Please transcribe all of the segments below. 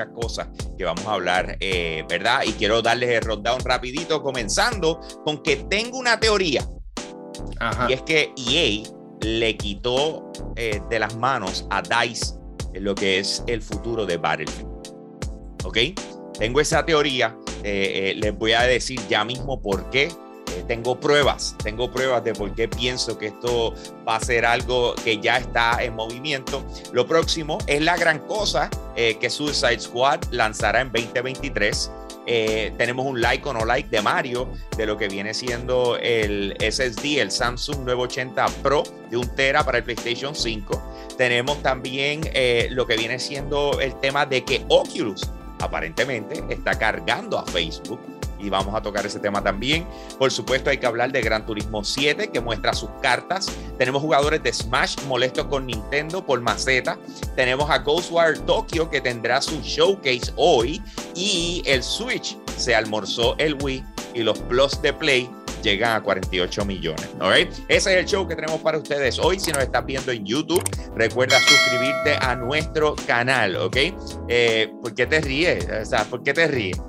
muchas cosas que vamos a hablar, eh, ¿verdad? Y quiero darles el rundown rapidito, comenzando con que tengo una teoría. Y es que EA le quitó eh, de las manos a DICE lo que es el futuro de Battlefield. ¿Ok? Tengo esa teoría, eh, les voy a decir ya mismo por qué eh, tengo pruebas, tengo pruebas de por qué pienso que esto va a ser algo que ya está en movimiento. Lo próximo es la gran cosa eh, que Suicide Squad lanzará en 2023. Eh, tenemos un like o no like de Mario de lo que viene siendo el SSD, el Samsung 980 Pro de un Tera para el PlayStation 5. Tenemos también lo que viene siendo el tema de que Oculus aparentemente está cargando a Facebook y vamos a tocar ese tema también. Por supuesto, hay que hablar de Gran Turismo 7 que muestra sus cartas. Tenemos jugadores de Smash molestos con Nintendo por maceta. Tenemos a Ghostwire Tokyo que tendrá su showcase hoy y el Switch se almorzó el Wii y los Plus de Play llegan a 48 millones. Ese es el show que tenemos para ustedes hoy. Si nos estás viendo en YouTube, recuerda suscribirte a nuestro canal, ¿ok? Eh, ¿Por qué te ríes? ¿por qué te ríes?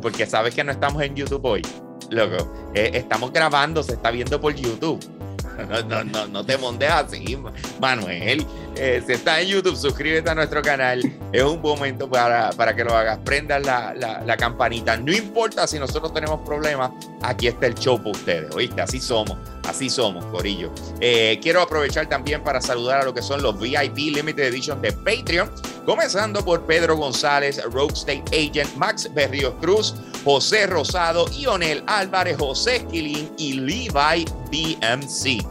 Porque sabes que no estamos en YouTube hoy. Loco, eh, estamos grabando, se está viendo por YouTube. No, no, no, no te montes así, Manuel. Eh, si estás en YouTube, suscríbete a nuestro canal. Es un momento para, para que lo hagas. Prendas la, la, campanita. No importa si nosotros tenemos problemas, aquí está el show para ustedes. ¿Oíste? Así somos. Así somos, Corillo. Eh, quiero aprovechar también para saludar a lo que son los VIP Limited Edition de Patreon. Comenzando por Pedro González, Rogue State Agent, Max Berríos Cruz, José Rosado, Ionel Álvarez, José Quilín y Levi BMC.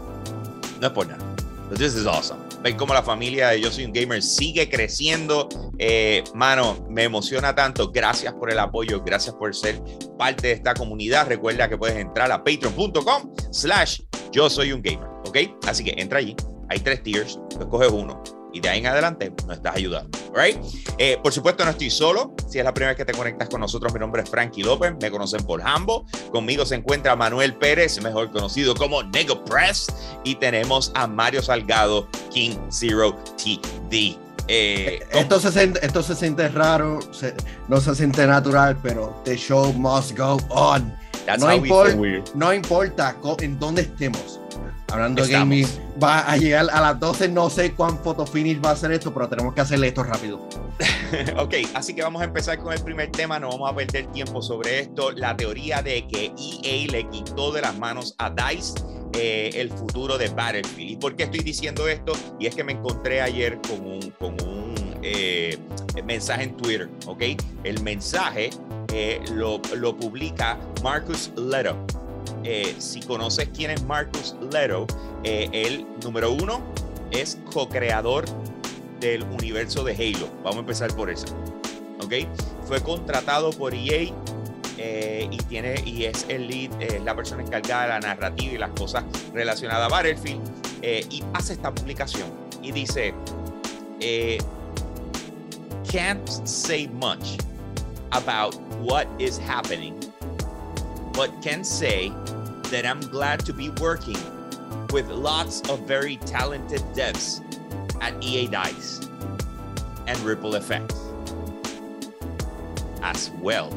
No es por nada. this is awesome. Ven cómo la familia de Yo Soy un Gamer sigue creciendo. Eh, mano, me emociona tanto. Gracias por el apoyo, gracias por ser parte de esta comunidad. Recuerda que puedes entrar a patreon.com slash Yo Soy un Gamer. ¿Ok? Así que entra allí. Hay tres tiers. Escoges uno y de ahí en adelante nos estás ayudando. Right? Eh, por supuesto, no estoy solo. Si es la primera vez que te conectas con nosotros, mi nombre es Frankie López. Me conocen por Hambo. Conmigo se encuentra Manuel Pérez, mejor conocido como Nego Press. Y tenemos a Mario Salgado, King Zero TD. Eh, esto, se siente, esto se siente raro, no se siente natural, pero the show must go on. no, no importa en dónde estemos Hablando de gaming, va a llegar a las 12. No sé cuán photo finish va a ser esto, pero tenemos que hacerle esto rápido. ok, así que vamos a empezar con el primer tema. No vamos a perder tiempo sobre esto. La teoría de que EA le quitó de las manos a DICE eh, el futuro de Battlefield. ¿Y por qué estoy diciendo esto? Y es que me encontré ayer con un, con un eh, mensaje en Twitter. Ok, el mensaje eh, lo, lo publica Marcus Leto. Eh, si conoces quién es Marcus Leto, eh, él, número uno, es co-creador del universo de Halo. Vamos a empezar por eso. ¿Ok? Fue contratado por EA eh, y, tiene, y es el lead, es la persona encargada de la narrativa y las cosas relacionadas a Battlefield. y hace esta publicación y dice: Can't say much about what is happening, but can say that I'm glad to be working with lots of very talented devs at EA Dice and Ripple Effects, as well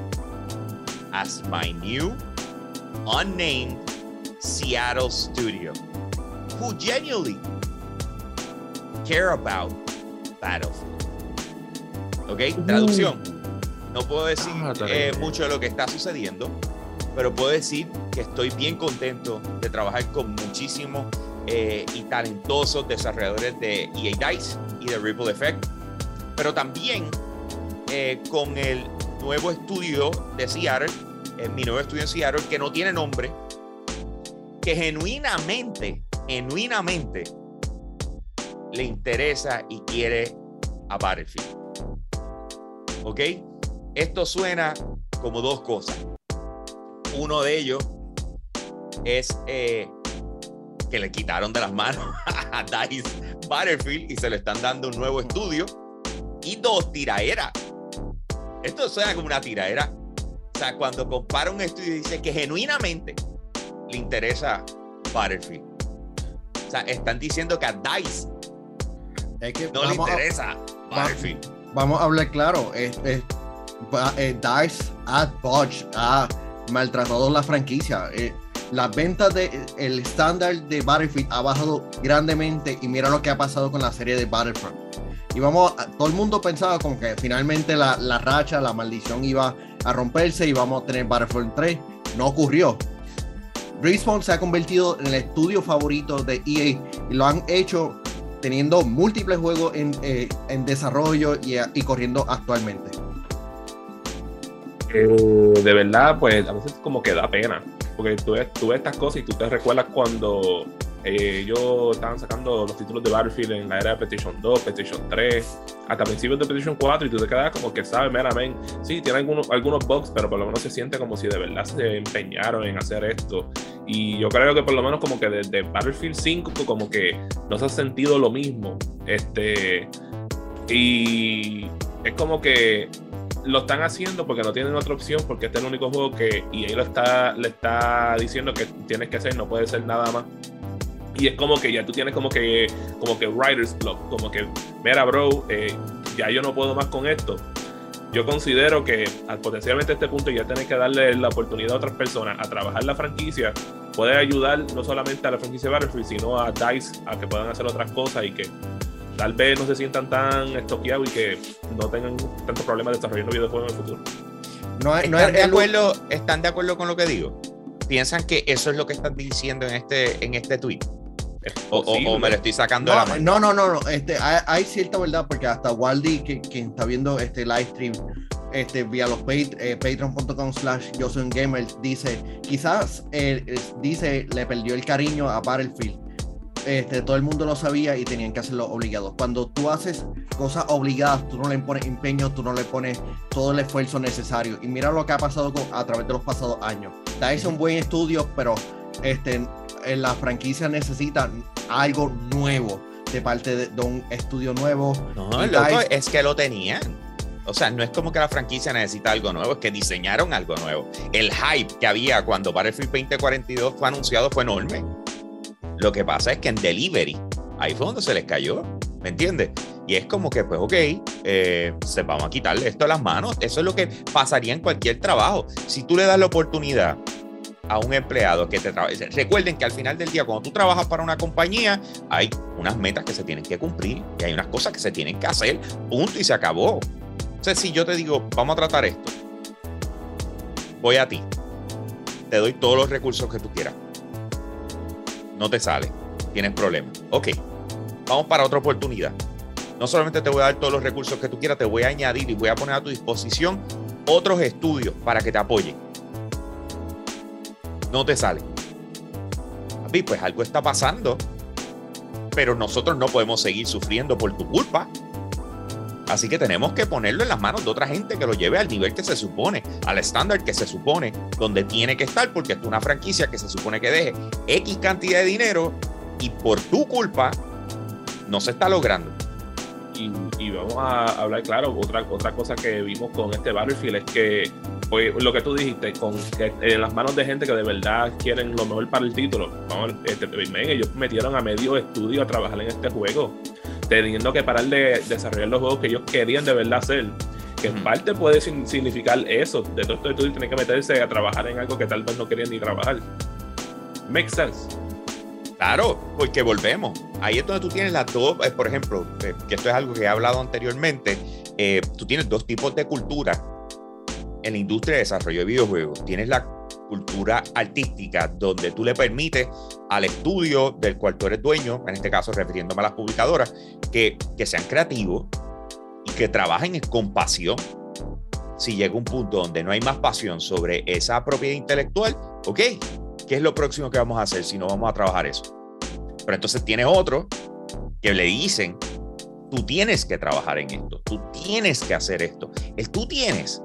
as my new unnamed Seattle studio, who genuinely care about Battlefield. ¿Ok? Traducción. No puedo decir ah, eh, mucho de lo que está sucediendo, pero puedo decir que estoy bien contento de trabajar con muchísimos eh, y talentosos desarrolladores de EA Dice y de Ripple Effect, pero también eh, con el nuevo estudio de Seattle, eh, mi nuevo estudio en Seattle, que no tiene nombre, que genuinamente, genuinamente le interesa y quiere a Battlefield. ¿Ok? Esto suena como dos cosas. Uno de ellos es eh, que le quitaron de las manos a Dice Battlefield y se le están dando un nuevo estudio. Y dos, tiraera. Esto suena como una tiraera. O sea, cuando compara un estudio y dice que genuinamente le interesa Battlefield. O sea, están diciendo que a DICE no le interesa vamos a hablar claro. Es, es, DICE ha ha maltratado la franquicia. Eh, las ventas de el estándar de Battlefield ha bajado grandemente y mira lo que ha pasado con la serie de Battlefront. Y vamos, todo el mundo pensaba como que finalmente la, la racha, la maldición iba a romperse y vamos a tener Battlefield 3. No ocurrió. Respawn se ha convertido en el estudio favorito de EA y lo han hecho teniendo múltiples juegos en, eh, en desarrollo y, corriendo actualmente. De verdad, pues a veces como que da pena, porque tú ves, tú ves estas cosas y tú te recuerdas cuando eh, ellos estaban sacando los títulos de Battlefield en la era de PlayStation 2, PlayStation 3, hasta principios de PlayStation 4 y tú te quedas como que sabes meramente, sí, tiene algunos, algunos bugs, pero por lo menos se siente como si de verdad se empeñaron en hacer esto. Y yo creo que por lo menos como que desde Battlefield 5 como que no se ha sentido lo mismo. Este, y es como que lo están haciendo porque no tienen otra opción, porque este es el único juego que y él lo está, le está diciendo que tienes que hacer, no puede ser nada más y es como que ya tú tienes como que como que writer's block, como que, mira, bro, eh, ya yo no puedo más con esto. Yo considero que al potencialmente a este punto ya tienes que darle la oportunidad a otras personas a trabajar la franquicia, puede ayudar no solamente a la franquicia Battlefield, sino a DICE a que puedan hacer otras cosas y que tal vez no se sientan tan estoqueados y que no tengan tantos problemas desarrollando videojuegos en el futuro. No, ¿Están, de acuerdo, ¿Están de acuerdo con lo que digo? ¿Piensan que eso es lo que están diciendo en este, en este tweet? O, me lo estoy sacando no, de la mano. No, no, no, Este, hay, cierta verdad porque hasta Waldi, que, quien está viendo este live stream este, vía los eh, patreon.com slash yo soy un gamer, dice, quizás eh, dice, le perdió el cariño a Battlefield. Este, todo el mundo lo sabía y tenían que hacerlo obligado. Cuando tú haces cosas obligadas, tú no le pones empeño, tú no le pones todo el esfuerzo necesario. Y mira lo que ha pasado a través de los pasados años. es un buen estudio, pero este, la franquicia necesita algo nuevo de parte de, un estudio nuevo. No, loco, es que lo tenían. O sea, no es como que la franquicia necesita algo nuevo, es que diseñaron algo nuevo. El hype que había cuando Battlefield 2042 fue anunciado fue enorme. Lo que pasa es que en delivery, ahí fue donde se les cayó, ¿me entiendes? Y es como que, pues, ok, eh, se vamos a quitarle esto de las manos. Eso es lo que pasaría en cualquier trabajo. Si tú le das la oportunidad a un empleado que te trabaje. Recuerden que al final del día, cuando tú trabajas para una compañía, hay unas metas que se tienen que cumplir y hay unas cosas que se tienen que hacer, punto y se acabó. Entonces, si yo te digo, vamos a tratar esto, voy a ti, te doy todos los recursos que tú quieras. No te sale, tienes problemas. Ok, vamos para otra oportunidad. No solamente te voy a dar todos los recursos que tú quieras, te voy a añadir y voy a poner a tu disposición otros estudios para que te apoyen no te sale. Papi, pues algo está pasando, pero nosotros no podemos seguir sufriendo por tu culpa. Así que tenemos que ponerlo en las manos de otra gente que lo lleve al nivel que se supone, al estándar que se supone, donde tiene que estar, porque es una franquicia que se supone que deje X cantidad de dinero y por tu culpa no se está logrando. Y, vamos a hablar, claro, otra, otra cosa que vimos con este Battlefield es que pues, lo que tú dijiste, con en las manos de gente que de verdad quieren lo mejor para el título. Vamos, este, ellos metieron a medio estudio a trabajar en este juego, teniendo que parar de desarrollar los juegos que ellos querían de verdad hacer. Que en parte puede significar eso. De todo esto estudio tienen que meterse a trabajar en algo que tal vez no querían ni trabajar. Makes sense. Claro, porque volvemos. Ahí es donde tú tienes las dos, eh, por ejemplo, eh, que esto es algo que he hablado anteriormente, eh, tú tienes dos tipos de cultura en la industria de desarrollo de videojuegos. Tienes la cultura artística, donde tú le permites al estudio del cual tú eres dueño, en este caso refiriéndome a las publicadoras, que, que sean creativos y que trabajen con pasión. Si llega un punto donde no hay más pasión sobre esa propiedad intelectual, ok, ¿qué es lo próximo que vamos a hacer si no vamos a trabajar eso? Pero entonces tiene otro que le dicen, tú tienes que trabajar en esto, tú tienes que hacer esto. El tú tienes,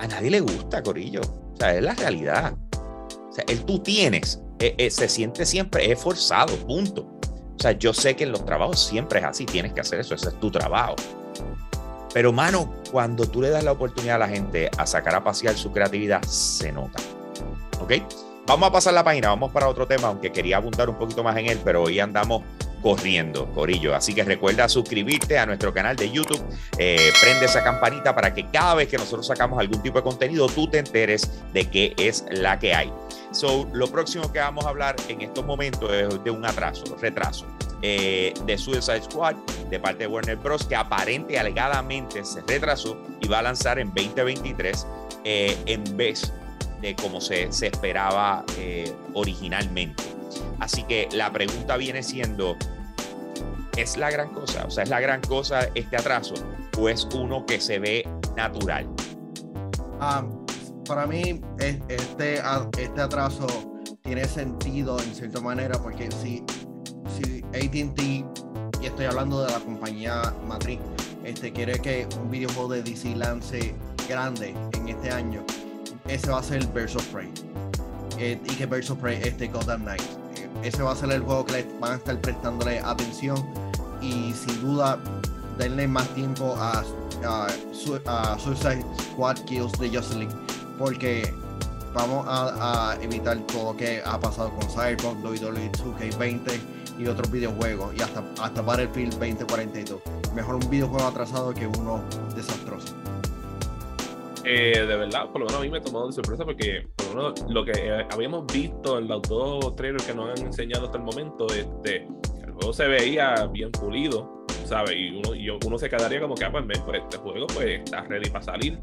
a nadie le gusta, Corillo. O sea, es la realidad. O sea, el tú tienes, eh, eh, se siente siempre, es forzado, punto. O sea, yo sé que en los trabajos siempre es así, tienes que hacer eso, ese es tu trabajo. Pero, mano, cuando tú le das la oportunidad a la gente a sacar a pasear su creatividad, se nota. ¿Ok? Vamos a pasar la página, vamos para otro tema, aunque quería abundar un poquito más en él, pero hoy andamos corriendo, Corillo. Así que recuerda suscribirte a nuestro canal de YouTube, eh, prende esa campanita para que cada vez que nosotros sacamos algún tipo de contenido, tú te enteres de qué es la que hay. So, lo próximo que vamos a hablar en estos momentos es de un atraso, retraso. Eh, de Suicide Squad de parte de Warner Bros. que aparente alegadamente se retrasó y va a lanzar en 2023 eh, en vez de como se, se esperaba originalmente. Así que la pregunta viene siendo, ¿es la gran cosa? O sea, ¿es la gran cosa este atraso? ¿O es uno que se ve natural? Para mí, este, este atraso tiene sentido en cierta manera porque si, si ATT, y estoy hablando de la compañía matriz, este, quiere que un videojuego de DC lance grande en este año, ese va a ser of Prey. Eh, y que of Prey este Gotham Knight ese va a ser el juego que le van a estar prestándole atención y sin duda denle más tiempo a, a, Suicide Squad Kills de Jocelyn porque vamos a, evitar todo lo que ha pasado con Cyberpunk, WWE 2K20 y otros videojuegos y hasta, hasta Battlefield 2042. Mejor un videojuego atrasado que uno desastroso. Eh, de verdad, por lo menos a mí me tomó de sorpresa porque por lo menos lo que eh, habíamos visto en los dos trailers que nos han enseñado hasta el momento, este, el juego se veía bien pulido, ¿sabes? Y uno, y uno se quedaría como que, ah, pues, pues, este juego pues está ready para salir.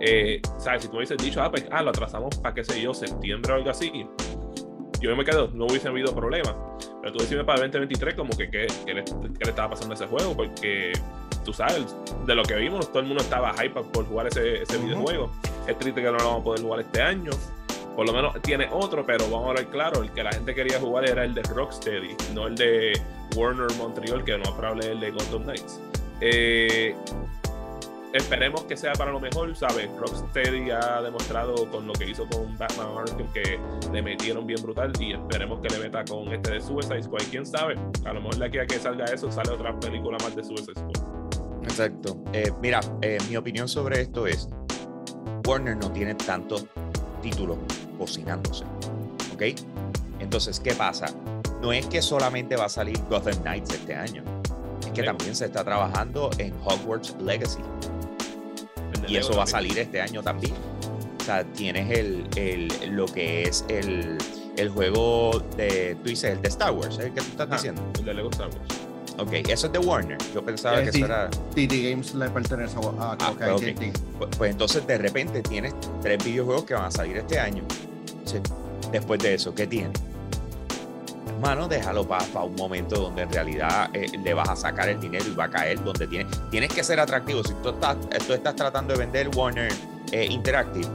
Eh, ¿Sabes? Si tú hubieses dicho, ah, pues, ah, lo atrasamos para, qué sé yo, septiembre o algo así, yo me quedo, no hubiese habido problema. Pero tú decime para el 2023 como que qué le estaba pasando a ese juego, porque tú sabes, de lo que vimos, todo el mundo estaba hype por jugar ese, ese videojuego. Es triste que no lo vamos a poder jugar este año. Por lo menos tiene otro, pero vamos a hablar claro, el que la gente quería jugar era el de Rocksteady, no el de Warner Montreal, que no es probable el de Gotham Knights. Eh, esperemos que sea para lo mejor, ¿sabes? Rocksteady ha demostrado con lo que hizo con Batman Arkham que le metieron bien brutal y esperemos que le meta con este de Suicide Squad. ¿Quién sabe? A lo mejor de aquí a que salga eso sale otra película más de Suicide Squad. Exacto. Eh, mira, eh, mi opinión sobre esto es, Warner no tiene tantos títulos cocinándose, ¿ok? Entonces, ¿qué pasa? No es que solamente va a salir Gotham Knights este año, es que también se está trabajando en Hogwarts Legacy. Y eso va a salir este año también. O sea, tienes el, el lo que es el, el, juego de, tú dices, el de Star Wars, ¿eh? ¿qué tú estás diciendo? El de Lego Star Wars. Ok, eso es de Warner. Yo pensaba que eso era. TT Games le pertenece a, ah, okay. pues, pues, entonces de repente tienes tres videojuegos que van a salir este año. Después de eso, ¿qué tienes? Hermano, déjalo para un momento donde en realidad eh, le vas a sacar el dinero y va a caer donde tienes. Tienes que ser atractivo. Si tú estás, tú estás tratando de vender Warner eh, Interactive,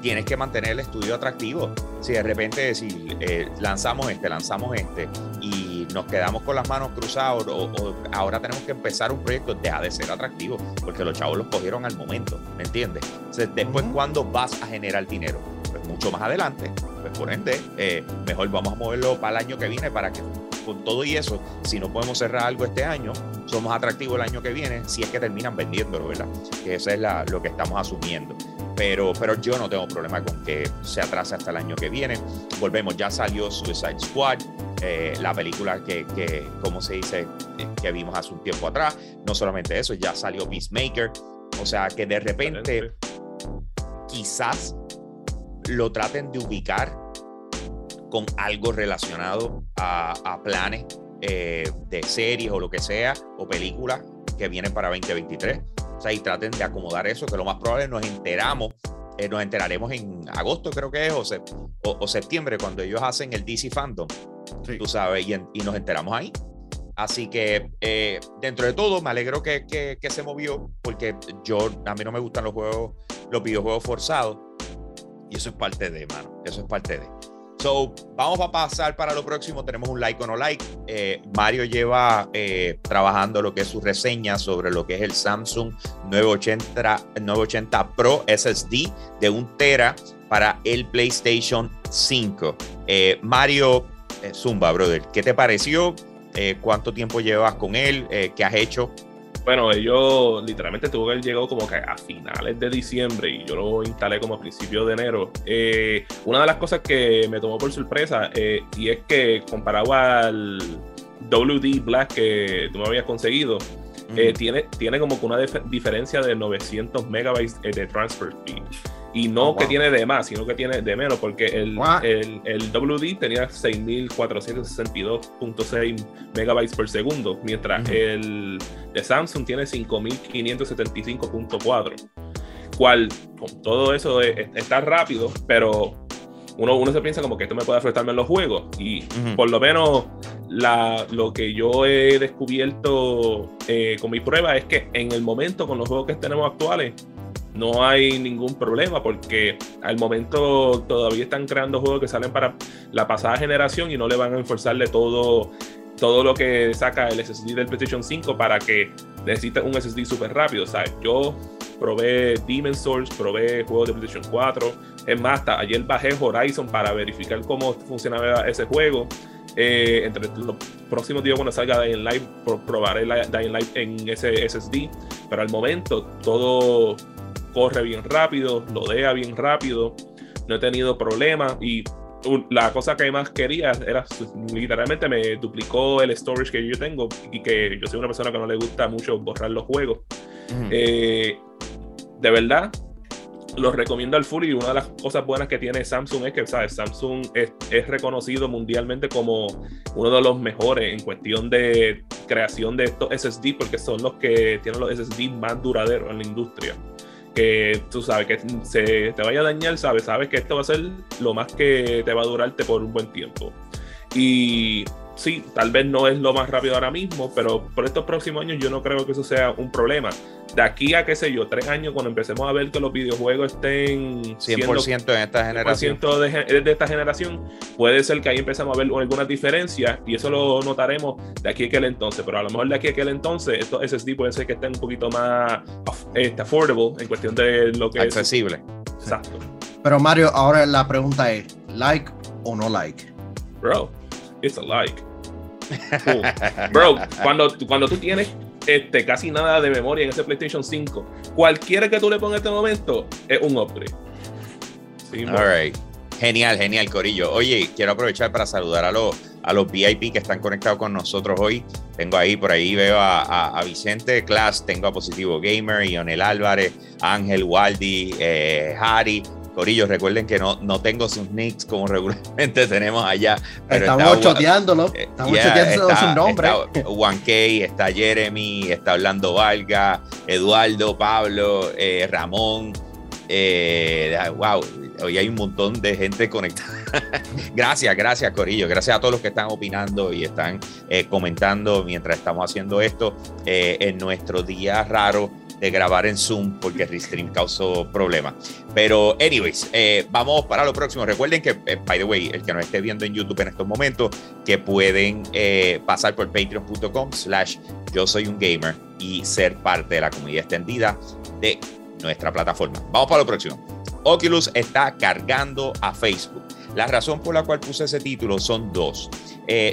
tienes que mantener el estudio atractivo. Si de repente decir, eh, lanzamos este, lanzamos este y nos quedamos con las manos cruzadas o, ahora tenemos que empezar un proyecto, deja de ser atractivo porque los chavos los cogieron al momento, ¿me entiendes? después, ¿cuándo vas a generar dinero? Pues mucho más adelante. Pues por ende, eh, mejor vamos a moverlo para el año que viene para que con todo y eso, si no podemos cerrar algo este año, somos atractivos el año que viene, si es que terminan vendiéndolo, ¿verdad? Que eso es lo que estamos asumiendo pero, pero yo no tengo problema con que se atrase hasta el año que viene. Volvemos, ya salió Suicide Squad, eh, la película que, que, como se dice, que vimos hace un tiempo atrás. No solamente eso, ya salió Peacemaker. O sea, que de repente quizás lo traten de ubicar con algo relacionado a, a planes eh, de series o lo que sea, o películas que vienen para 2023 o sea, y traten de acomodar eso, que lo más probable nos enteramos, eh, nos enteraremos en agosto, creo que es, o, o, septiembre, cuando ellos hacen el DC Fandom, tú sabes, y, y, nos enteramos ahí. Así que eh, dentro de todo, me alegro que, que, que, se movió, porque yo, a mí no me gustan los juegos, los videojuegos forzados, y eso es parte de, mano, eso es parte de. So, vamos a pasar para lo próximo. Tenemos un like o no like. Eh, Mario lleva eh, trabajando lo que es su reseña sobre lo que es el Samsung 980, 980 Pro SSD de un Tera para el PlayStation 5. Eh, Mario Zumba, brother, ¿qué te pareció? ¿Cuánto tiempo llevas con él? ¿Qué has hecho? Bueno, yo literalmente tuvo que haber llegado como que a finales de diciembre y yo lo instalé como a principios de enero. Eh, una de las cosas que me tomó por sorpresa eh, y es que comparado al WD Black que tú me habías conseguido, eh, tiene, tiene como que una diferencia de 900 megabytes eh, de transfer speed. Y no oh, que tiene de más, sino que tiene de menos, porque el, el, el, WD tenía 6462.6 megabytes por segundo, mientras el de Samsung tiene 5575.4. Cual, con todo eso, está rápido, pero uno, uno se piensa como que esto me puede afectarme en los juegos. Y por lo menos la, lo que yo he descubierto eh, con mi prueba es que en el momento con los juegos que tenemos actuales no hay ningún problema porque al momento todavía están creando juegos que salen para la pasada generación y no le van a enforzarle todo todo lo que saca el SSD del PlayStation 5 para que necesite un SSD súper rápido. ¿sabes? Yo probé Demon's Souls, probé juegos de PlayStation 4. Es más, hasta ayer bajé Horizon para verificar cómo funcionaba ese juego. Eh, entre los próximos días cuando salga Dying Light probaré la Dying Light en ese SSD pero al momento todo corre bien rápido lodea bien rápido no he tenido problemas y la cosa que más quería era literalmente me duplicó el storage que yo tengo y que yo soy una persona que no le gusta mucho borrar los juegos. Eh, de verdad, los recomiendo al full y una de las cosas buenas que tiene Samsung es que ¿sabes? Samsung es, es, reconocido mundialmente como uno de los mejores en cuestión de creación de estos SSD porque son los que tienen los SSD más duraderos en la industria que tú sabes que se te vaya a dañar, sabes, sabes que esto va a ser lo más que te va a durarte por un buen tiempo. Y sí, tal vez no es lo más rápido ahora mismo, pero por estos próximos años yo no creo que eso sea un problema. De aquí a, qué sé yo, tres años, cuando empecemos a ver que los videojuegos estén 100% en esta generación. De, de, esta generación, puede ser que ahí empecemos a ver algunas diferencias y eso lo notaremos de aquí a aquel entonces. Pero a lo mejor de aquí a aquel entonces, estos SSD pueden ser que estén un poquito más este, affordable en cuestión de lo que Accesible. Exacto. Pero Mario, ahora la pregunta es: ¿like o no like? Bro, it's a like. Bro, cuando, cuando tú tienes este, casi nada de memoria en ese PlayStation 5, cualquiera que tú le pongas en este momento es un upgrade. Genial, genial, Corillo. Oye, quiero aprovechar para saludar a los, a los VIP que están conectados con nosotros hoy. Tengo ahí, por ahí veo a, Vicente Class, tengo a Positivo Gamer, Ionel Álvarez, Ángel Waldi, eh, Harry, Corillo, recuerden que no, no tengo sus nicks como regularmente tenemos allá. estamos choteándolo. Eh, estamos choteando sus nombres. Está Juan está Jeremy, está Orlando Valga, Eduardo, Pablo, eh, Ramón. Eh, wow, hoy hay un montón de gente conectada. gracias, gracias, Corillo. Gracias a todos los que están opinando y están comentando mientras estamos haciendo esto en nuestro día raro de grabar en Zoom porque Restream causó problemas. Pero, anyways, eh, vamos para lo próximo. Recuerden que, eh, by the way, el que nos esté viendo en YouTube en estos momentos, que pueden eh, pasar por patreon.com slash yo soy un gamer y ser parte de la comunidad extendida de nuestra plataforma. Vamos para lo próximo. Oculus está cargando a Facebook. La razón por la cual puse ese título son dos.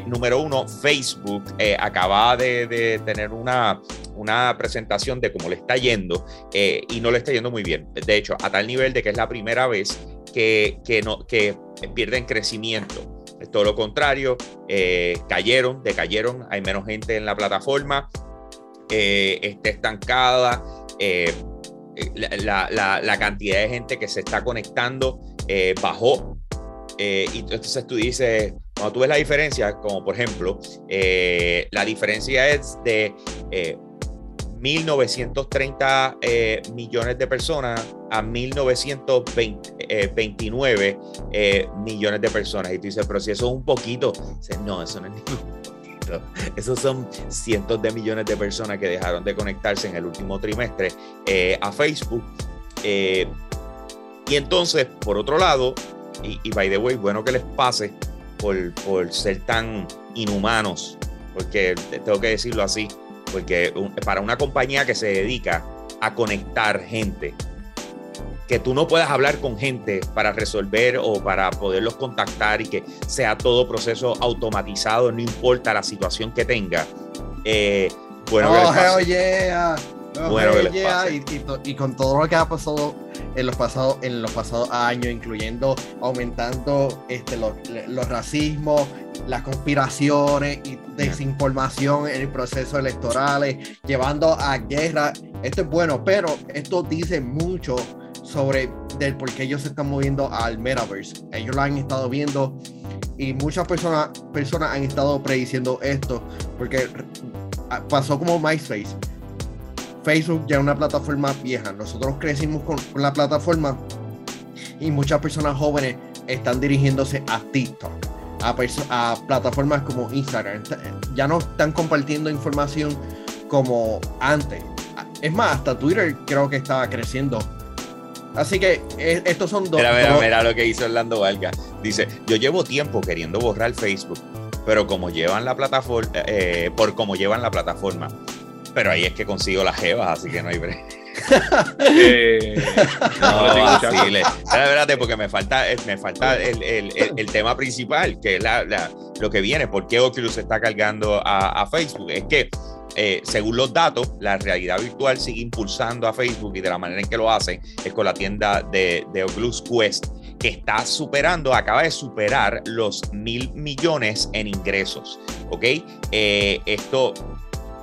Número uno, Facebook eh, acaba de, tener una, una, presentación de cómo le está yendo eh, y no le está yendo muy bien. De hecho, a tal nivel de que es la primera vez que, que, no, que pierden crecimiento. Es todo lo contrario, cayeron, decayeron, hay menos gente en la plataforma, está estancada. La, la, cantidad de gente que se está conectando bajó. y entonces tú dices, cuando tú ves la diferencia, como por ejemplo, eh, la diferencia es de 1.930 eh, eh, millones de personas a 1.929 millones de personas. Y tú dices, pero si eso es un poquito, no, eso no es ningún poquito. Esos son cientos de millones de personas que dejaron de conectarse en el último trimestre a Facebook. y entonces, por otro lado, y, y by the way, bueno que les pase, por, ser tan inhumanos, porque tengo que decirlo así, porque para una compañía que se dedica a conectar gente, que tú no puedas hablar con gente para resolver o para poderlos contactar y que sea todo proceso automatizado, no importa la situación que tenga. Eh, bueno, oh, hell yeah. bueno, y, y, con todo lo que ha pasado en los pasados, en los pasados años, incluyendo aumentando este, los, los racismos, las conspiraciones y desinformación en el proceso electoral, llevando a guerra. Esto es bueno, pero esto dice mucho sobre del por qué ellos se están moviendo al metaverse. Ellos lo han estado viendo y muchas personas, personas han estado prediciendo esto porque pasó como MySpace. Facebook ya es una plataforma vieja. Nosotros crecimos con, la plataforma y muchas personas jóvenes están dirigiéndose a TikTok, a, a plataformas como Instagram. Ya no están compartiendo información como antes. Es más, hasta Twitter creo que estaba creciendo Así que eh, estos son dos. Mira, mira, mira lo que hizo Orlando Vargas. Dice: Yo llevo tiempo queriendo borrar Facebook, pero como llevan la plataforma, eh, por como llevan la plataforma. Pero ahí es que consigo las jevas, así que no hay eh, no, así Espérate, porque me falta, eh, me falta el, el, el, tema principal, que es la, la, lo que viene. ¿Por qué Oculus está cargando a, a Facebook? Es que eh, según los datos, la realidad virtual sigue impulsando a Facebook y de la manera en que lo hacen es con la tienda de, de Oculus Quest, que está superando, acaba de superar los mil millones en ingresos. ¿Ok? Eh, esto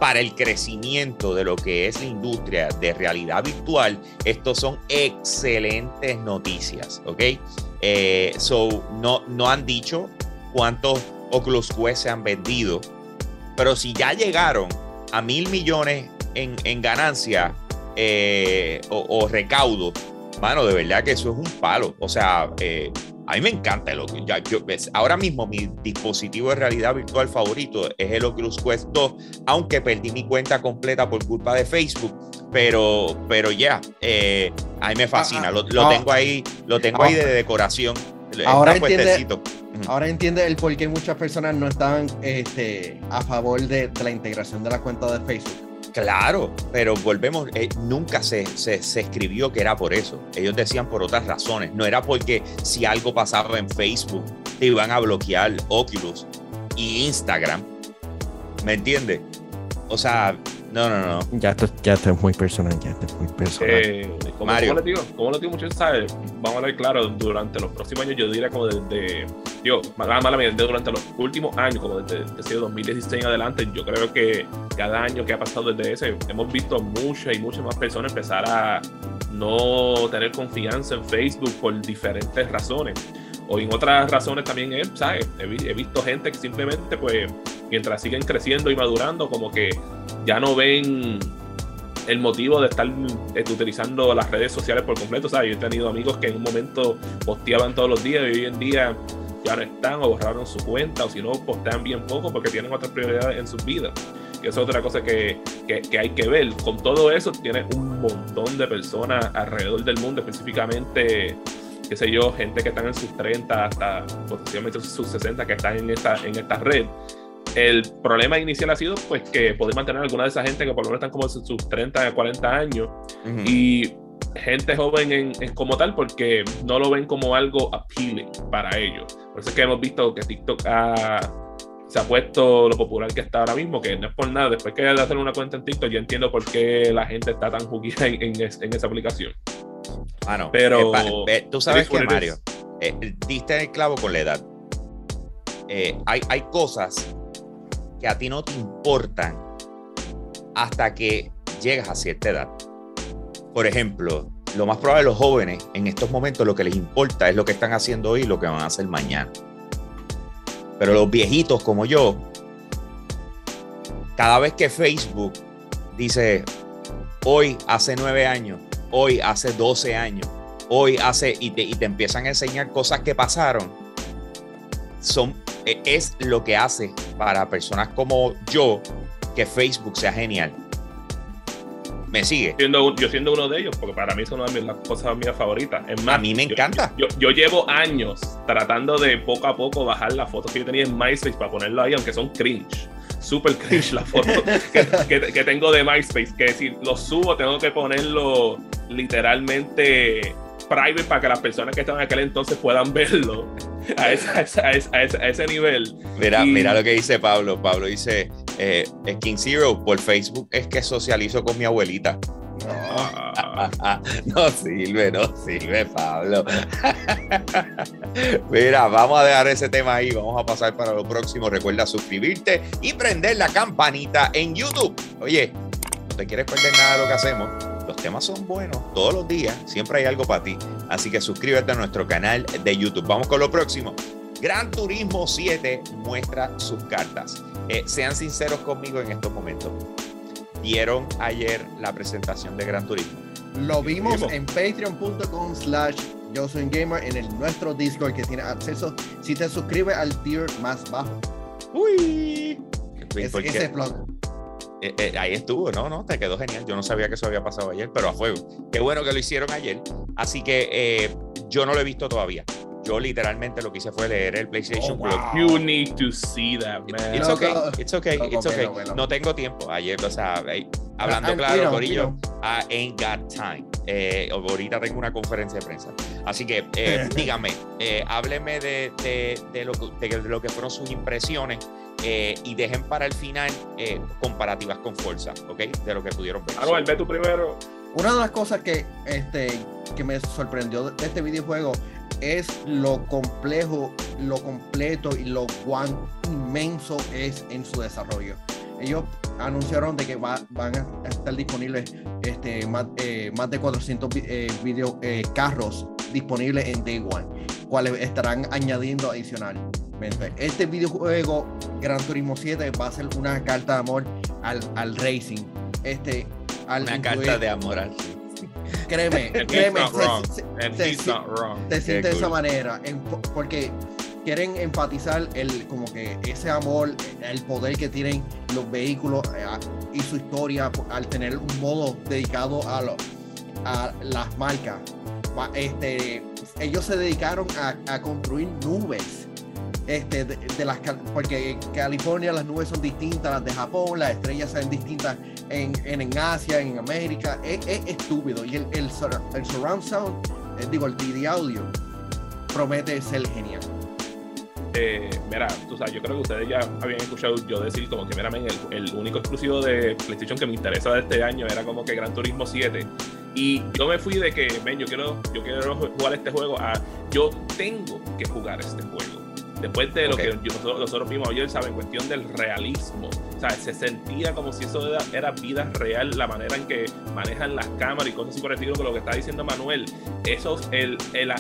para el crecimiento de lo que es la industria de realidad virtual, estos son excelentes noticias, ¿ok? Eh, so, no, no han dicho cuántos Oculus Quest se han vendido, pero si ya llegaron a mil millones en, en ganancia eh, o, recaudo, mano, de verdad que eso es un palo. O sea, eh, a mí me encanta lo que ya, ahora mismo mi dispositivo de realidad virtual favorito es el Oculus Quest 2, aunque perdí mi cuenta completa por culpa de Facebook. Pero, pero ya, eh, a mí me fascina. Ah, ah, lo, ah. tengo ahí, lo tengo ahí de decoración. Ahora entiende, ahora entiende el por qué muchas personas no estaban este, a favor de, la integración de la cuenta de Facebook. Claro, pero volvemos, eh, nunca se, se, escribió que era por eso. Ellos decían por otras razones. No era porque si algo pasaba en Facebook te iban a bloquear Oculus y Instagram. ¿Me entiendes? O sea, no, no, no. Ya esto, ya esto es muy personal, ya esto es muy personal. Eh, como, Mario. Como les digo, como les digo muchos ¿sabes? Vamos a ver claro, durante los próximos años, yo diría como desde, yo, mala, mala durante los últimos años, como desde, desde 2016 en adelante, yo creo que cada año que ha pasado desde ese, hemos visto muchas y muchas más personas empezar a no tener confianza en Facebook por diferentes razones o en otras razones también es, ¿sabes? He, visto gente que simplemente, pues, mientras siguen creciendo y madurando, como que ya no ven el motivo de estar este, utilizando las redes sociales por completo, ¿sabes? Yo he tenido amigos que en un momento posteaban todos los días y hoy en día ya no están o borraron su cuenta o si no postean bien poco porque tienen otras prioridades en sus vidas. Y eso es otra cosa que, que, que, hay que ver. Con todo eso, tienes un montón de personas alrededor del mundo, específicamente qué sé yo, gente que están en sus 30 hasta potencialmente sus 60 que están en esta, en esta red. El problema inicial ha sido pues que poder mantener a alguna de esa gente que por lo menos están como en sus 30, 40 años y gente joven en, como tal porque no lo ven como algo appealing para ellos. Por eso es que hemos visto que TikTok se ha puesto lo popular que está ahora mismo, que no es por nada. Después que de hacer una cuenta en TikTok, yo entiendo por qué la gente está tan juguita en, en esa aplicación. Mano, pero tú sabes que Mario, eh, diste el clavo con la edad. Eh, hay, hay cosas que a ti no te importan hasta que llegas a cierta edad. Por ejemplo, lo más probable los jóvenes en estos momentos lo que les importa es lo que están haciendo hoy y lo que van a hacer mañana. Pero los viejitos como yo, cada vez que Facebook dice, hoy hace nueve años, hoy hace 12 años, hoy hace, y te, y te empiezan a enseñar cosas que pasaron, son, e, es lo que hace para personas como yo que Facebook sea genial. ¿Me sigue? Siendo, yo siendo uno de ellos, porque para mí es una de las cosas mías favoritas. Es más, a mí me encanta. Yo, yo, llevo años tratando de poco a poco bajar las fotos que yo tenía en MySpace para ponerlo ahí, aunque son cringe super cringe la foto que, que, tengo de MySpace. Que si lo subo, tengo que ponerlo literalmente private para que las personas que estaban en aquel entonces puedan verlo a, ese, nivel. Mira, mira lo que dice Pablo. Pablo dice: eh, King Zero por Facebook es que socializo con mi abuelita. no sirve, no sirve, Pablo. Mira, vamos a dejar ese tema ahí. Vamos a pasar para lo próximo. Recuerda suscribirte y prender la campanita en YouTube. Oye, no te quieres perder nada de lo que hacemos. Los temas son buenos todos los días. Siempre hay algo para ti. Así que suscríbete a nuestro canal de YouTube. Vamos con lo próximo. Gran Turismo 7 muestra sus cartas. Eh, sean sinceros conmigo en estos momentos. ¿Vieron ayer la presentación de Gran Turismo? Lo vimos en patreon.com slash yo soy gamer en el nuestro Discord que tiene acceso si te suscribes al tier más bajo. Uy. ese blog. Eh, eh, ahí estuvo, no, no, te quedó genial. Yo no sabía que eso había pasado ayer, pero a fuego. Qué bueno que lo hicieron ayer. Así que yo no lo he visto todavía. Yo literalmente lo que hice fue leer el PlayStation oh, Plus. You need to see that, man. It's okay, it's okay, it's okay. No tengo tiempo. Ayer, o sea, hablando claro, Corillo, I ain't got time. Eh, ahorita tengo una conferencia de prensa. Así que eh, dígame, eh, hábleme de, de, lo, de, lo, que fueron sus impresiones eh, y dejen para el final eh, comparativas con Forza, ¿ok? De lo que pudieron ver. Ah, ve tú primero. Una de las cosas que, este, que me sorprendió de este videojuego es lo complejo, lo completo y lo cuán inmenso es en su desarrollo. Ellos anunciaron de que van a estar disponibles este, más, eh, más de 400 eh, video, eh, carros disponibles en Day One, cuales estarán añadiendo adicionalmente. Este videojuego, Gran Turismo 7, va a ser una carta de amor al, al racing. Este, una carta de amor al Créeme, créeme, te, sientes de esa manera, porque quieren enfatizar el como que ese amor, el poder que tienen los vehículos eh, y su historia al tener un modo dedicado a, a las marcas. Este, ellos se dedicaron a, construir nubes. Este, de, las porque en California las nubes son distintas, las de Japón, las estrellas son distintas en, en, Asia, en América, es, estúpido. Y el, el, surround sound, eh, digo, el TV audio, promete ser genial. Eh, mira, tú sabes, yo creo que ustedes ya habían escuchado yo decir como que, mira, el, el, único exclusivo de PlayStation que me interesa de este año era como que Gran Turismo 7. Y yo me fui de que, ven, yo quiero, yo quiero jugar este juego a, yo tengo que jugar este juego. Después de lo que nosotros, vimos ayer, ¿saben? En cuestión del realismo. O sea, se sentía como si eso era, vida real, la manera en que manejan las cámaras y cosas así por el estilo, con lo que está diciendo Manuel. Eso, el, el,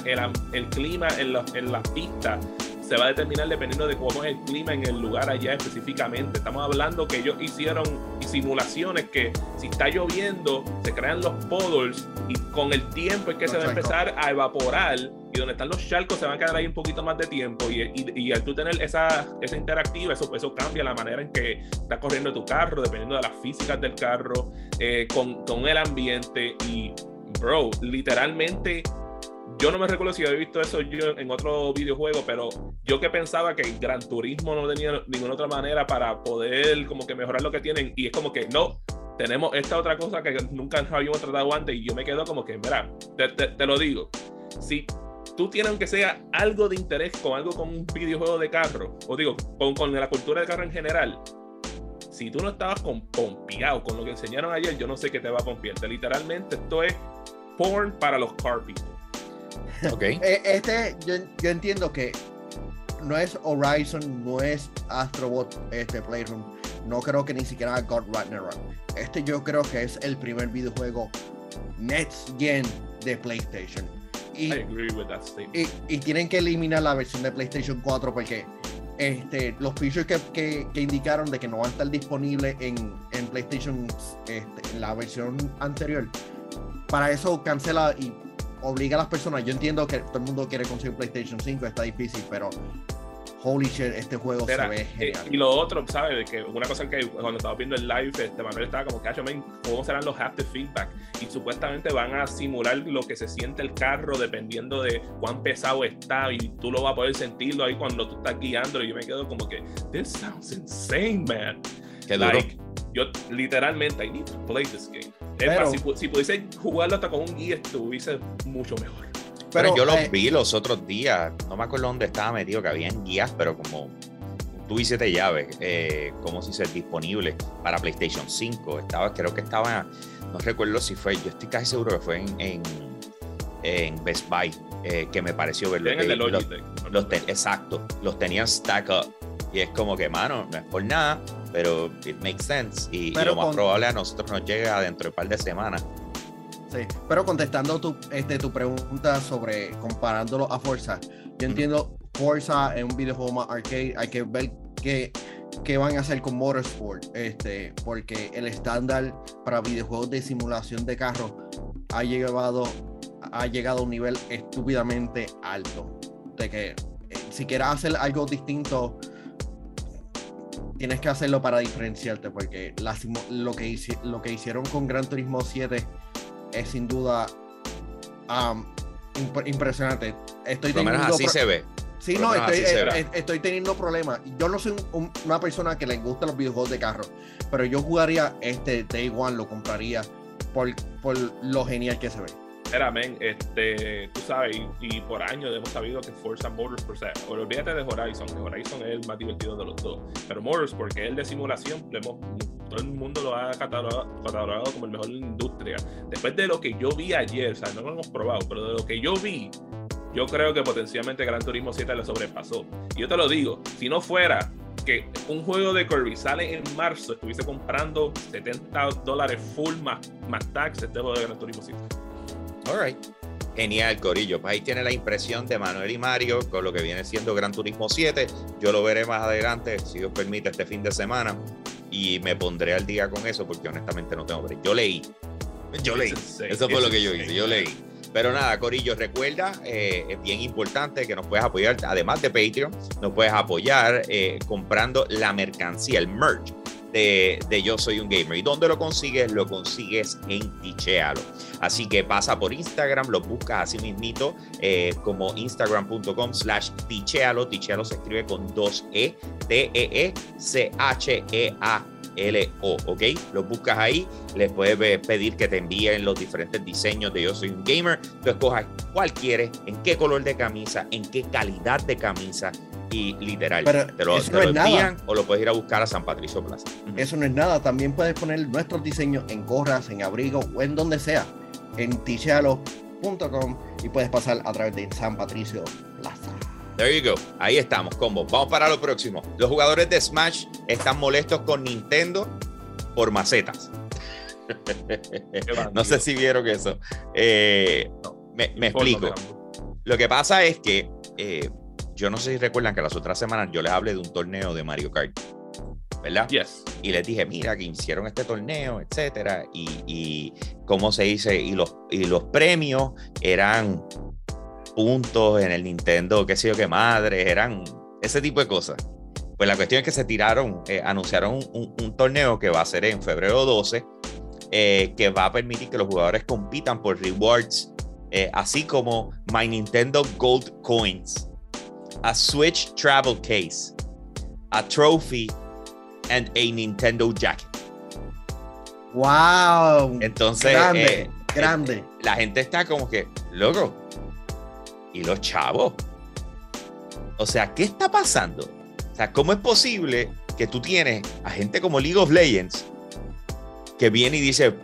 el, clima en, en las pistas se va a determinar dependiendo de cómo es el clima en el lugar allá específicamente. Estamos hablando que ellos hicieron simulaciones que si está lloviendo se crean los puddles y con el tiempo es que se va a empezar a evaporar y donde están los charcos se van a quedar ahí un poquito más de tiempo. Y, y, al tú tener esa, esa interactiva eso, eso cambia la manera en que está corriendo tu carro dependiendo de las físicas del carro eh, con, con el ambiente. Y bro, literalmente yo no me recuerdo si había visto eso yo en otro videojuego, pero yo que pensaba que Gran Turismo no tenía ninguna otra manera para poder como que mejorar lo que tienen y es como que no, tenemos esta otra cosa que nunca habíamos tratado antes y yo me quedo como que, mira, te, lo digo, si tú tienes aunque sea algo de interés con algo con un videojuego de carro, o digo, con, con la cultura de carro en general, si tú no estabas con, pompeado con lo que enseñaron ayer, yo no sé qué te va a pompear. Literalmente esto es porn para los car people. Eh, este, yo, entiendo que no es Horizon, no es Astrobot este Playroom. No creo que ni siquiera God Ragnarok. Este yo creo que es el primer videojuego next gen de PlayStation. Y, y, tienen que eliminar la versión de PlayStation 4 porque este, los features que, que, indicaron de que no van a estar disponibles en, en PlayStation, este, en la versión anterior, para eso cancela y obliga a las personas. Yo entiendo que todo el mundo quiere conseguir PlayStation 5, está difícil, pero holy shit, este juego se ve eh, genial. Y, lo otro, ¿sabes? Que una cosa que cuando estaba viendo el live, este Manuel estaba como, cacho, ¿cómo serán los haptic feedback? Y supuestamente van a simular lo que se siente el carro dependiendo de cuán pesado está y tú lo vas a poder sentirlo ahí cuando tú estás guiando. Y yo me quedo como que, this sounds insane, man. Qué like, Yo literalmente, I need to play this game. Pero, si, si, pudiese jugarlo hasta con un guía, estuviese mucho mejor. Pero, yo lo eh, vi los otros días, no me acuerdo dónde estaba metido, que habían guías, pero como tuve siete llaves, eh, como si ser disponible para PlayStation 5. Estaba, creo que estaba, no recuerdo si fue, yo estoy casi seguro que fue en, en, Best Buy, eh, que me pareció verlo. En el de los, los exacto, los tenían stack up. Y es como que, mano, no es por nada, pero it makes sense. Y, lo más probable a nosotros nos llega dentro de un par de semanas. Sí, pero contestando tu, este, tu pregunta sobre comparándolo a Forza, yo entiendo Forza es un videojuego más arcade, hay que ver qué, qué van a hacer con Motorsport, este, porque el estándar para videojuegos de simulación de carros ha llegado, ha llegado a un nivel estúpidamente alto. De que eh, si quieres hacer algo distinto, tienes que hacerlo para diferenciarte, porque lo, que lo que hicieron con Gran Turismo 7 es sin duda impresionante. Estoy teniendo así se ve. Sí, no, estoy, eh, estoy, teniendo problemas. Yo no soy una persona que le gusta los videojuegos de carro, pero yo jugaría este Day One, lo compraría por, por lo genial que se ve. Mira, men, este, tú sabes, y, por años hemos sabido que Forza Motorsport, o sea, olvídate de Horizon, que Horizon es el más divertido de los dos, pero Motorsport, que es el de simulación, hemos, todo el mundo lo ha catalogado, como el mejor de la industria. Después de lo que yo vi ayer, o sea, no lo hemos probado, pero de lo que yo vi, yo creo que potencialmente Gran Turismo 7 le sobrepasó. Y yo te lo digo, si no fuera que un juego de Kirby sale en marzo, estuviese comprando 70 dólares full más, más tax este juego de Gran Turismo 7. Alright. Genial, Corillo. Pues ahí tiene la impresión de Manuel y Mario con lo que viene siendo Gran Turismo 7. Yo lo veré más adelante, si Dios permite, este fin de semana. Y me pondré al día con eso porque honestamente no tengo Yo leí. Yo leí. Eso fue lo que yo hice. Yo leí. Pero nada, Corillo, recuerda, eh, es bien importante que nos puedes apoyar, además de Patreon, nos puedes apoyar eh, comprando la mercancía, el merch de, Yo Soy un Gamer. ¿Y dónde lo consigues? Lo consigues en Tichealo. Así que pasa por Instagram, lo buscas así mismito eh, como instagram.com slash Tichealo. Tichealo se escribe con dos E, T-E-E-C-H-E-A. L-O, ¿ok? Lo buscas ahí, les puedes pedir que te envíen los diferentes diseños de Yo Soy un Gamer. Tú escojas cuál quieres, en qué color de camisa, en qué calidad de camisa y literal. te lo, envían o lo puedes ir a buscar a San Patricio Plaza. Eso no es nada. También puedes poner nuestros diseños en gorras, en abrigos o en donde sea. En tichalo.com y puedes pasar a través de San Patricio Plaza. There you go. Ahí estamos, combo. Vamos para lo próximo. Los jugadores de Smash están molestos con Nintendo por macetas. no sé si vieron eso. Eh, me, explico. Lo que pasa es que eh, yo no sé si recuerdan que las otras semanas yo les hablé de un torneo de Mario Kart. ¿verdad? Yes. Y les dije, mira, que hicieron este torneo, etcétera, y, y cómo se dice, y los, y los premios eran puntos en el Nintendo, qué sé yo qué madre, eran ese tipo de cosas. Pues la cuestión es que se tiraron, eh, anunciaron un, torneo que va a ser en febrero 12, eh, que va a permitir que los jugadores compitan por rewards, eh, así como My Nintendo Gold Coins a Switch travel case, a trophy, and a Nintendo jacket. Wow. Entonces, grande, eh, grande. Eh, la gente está como que, loco, ¿y los chavos? O sea, ¿qué está pasando? O sea, ¿cómo es posible que tú tienes a gente como League of Legends que viene y dice,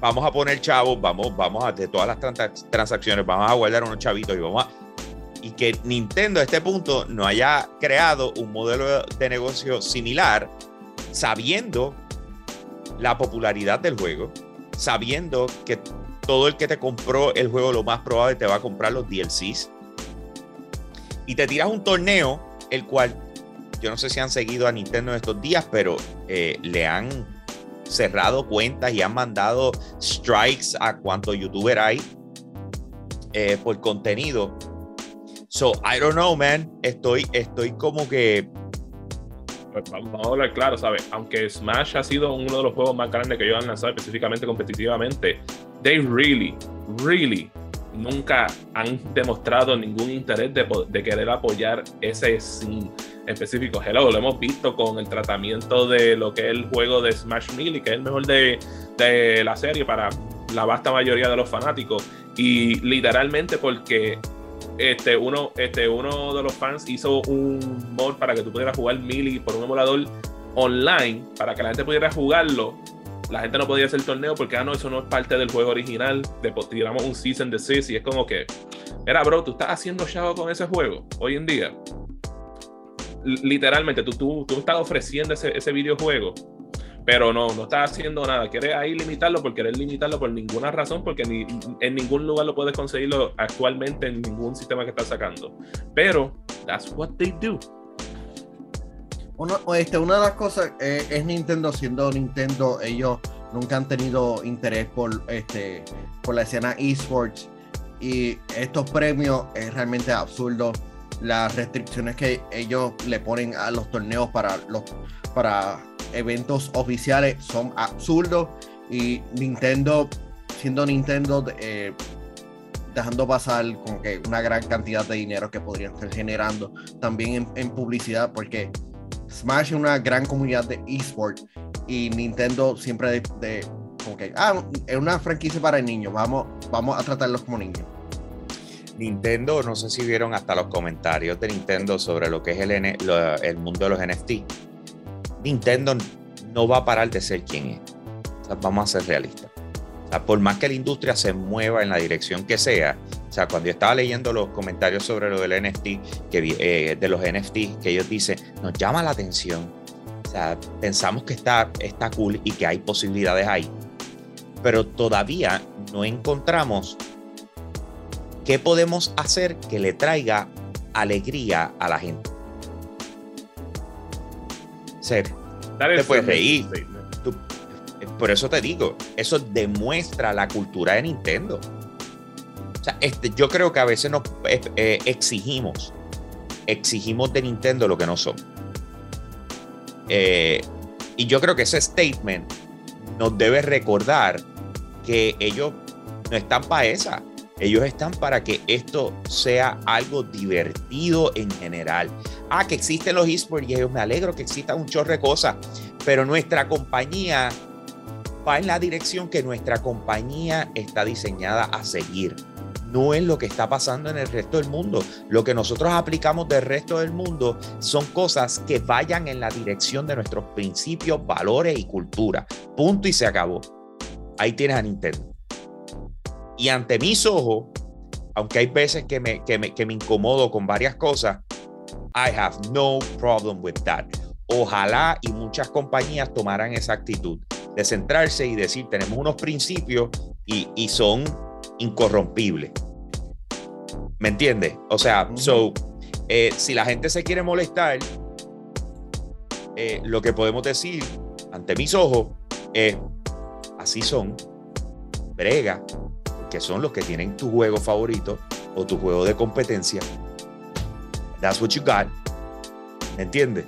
vamos a poner chavos, vamos, vamos a de todas las transacciones, vamos a guardar unos chavitos y vamos a y que Nintendo a este punto no haya creado un modelo de negocio similar, sabiendo la popularidad del juego, sabiendo que todo el que te compró el juego lo más probable te va a comprar los DLCs. Y te tiras un torneo, el cual yo no sé si han seguido a Nintendo en estos días, pero eh, le han cerrado cuentas y han mandado strikes a cuántos youtuber hay eh, por contenido So, I don't know, man. Estoy, estoy como que. Pues, vamos a hablar claro, ¿sabes? Aunque Smash ha sido uno de los juegos más grandes que ellos han lanzado específicamente competitivamente, they really, really nunca han demostrado ningún interés de, de querer apoyar ese sin específico. Hello, lo hemos visto con el tratamiento de lo que es el juego de Smash Melee, que es el mejor de, de la serie para la vasta mayoría de los fanáticos. Y literalmente porque este, uno, este, uno de los fans hizo un mod para que tú pudieras jugar Melee por un emulador online, para que la gente pudiera jugarlo. La gente no podía hacer torneo porque, ah, no, eso no es parte del juego original. De, digamos, un season de six y es como que, mira, bro, tú estás haciendo chavo con ese juego hoy en día. literalmente, tú, tú, tú estás ofreciendo ese, ese videojuego pero no, no está haciendo nada. Quiere ahí limitarlo por querer limitarlo por ninguna razón, porque ni, en ningún lugar lo puedes conseguirlo actualmente en ningún sistema que está sacando. Pero, that's what they do. este, una de las cosas eh, es Nintendo, siendo Nintendo, ellos nunca han tenido interés por, este, por la escena esports y estos premios es realmente absurdo. Las restricciones que ellos le ponen a los torneos para los para eventos oficiales son absurdos y Nintendo, siendo Nintendo, eh, dejando pasar como que una gran cantidad de dinero que podrían estar generando también en, publicidad, porque Smash es una gran comunidad de eSport y Nintendo siempre de, como que, ah, es una franquicia para niños, vamos, vamos a tratarlos como niños. Nintendo, no sé si vieron hasta los comentarios de Nintendo sobre lo que es el, el mundo de los NFT Nintendo no va a parar de ser quien es. vamos a ser realistas. por más que la industria se mueva en la dirección que sea, o sea, cuando yo estaba leyendo los comentarios sobre lo del NFT, que, eh, de los NFT, que ellos dicen, nos llama la atención. O sea, pensamos que está, está cool y que hay posibilidades ahí. Pero todavía no encontramos qué podemos hacer que le traiga alegría a la gente te puedes reír. por eso te digo, eso demuestra la cultura de Nintendo. O sea, este, yo creo que a veces nos eh, eh, exigimos, exigimos de Nintendo lo que no son. Eh, y yo creo que ese statement nos debe recordar que ellos no están para esa. Ellos están para que esto sea algo divertido en general. Ah, que existen los esports y ellos me alegro que exista un chorro de cosas, pero nuestra compañía va en la dirección que nuestra compañía está diseñada a seguir. No es lo que está pasando en el resto del mundo. Lo que nosotros aplicamos del resto del mundo son cosas que vayan en la dirección de nuestros principios, valores y cultura. Punto y se acabó. Ahí tienes a Nintendo. Y ante mis ojos, aunque hay veces que me, que me, que me incomodo con varias cosas, I have no problem with that. Ojalá y muchas compañías tomaran esa actitud de centrarse y decir, tenemos unos principios y, y son incorrompibles. ¿Me entiendes? O sea, so, eh, si la gente se quiere molestar, eh, lo que podemos decir ante mis ojos es, así son, brega, que son los que tienen tu juego favorito o tu juego de competencia. That's what you got. ¿Me entiendes?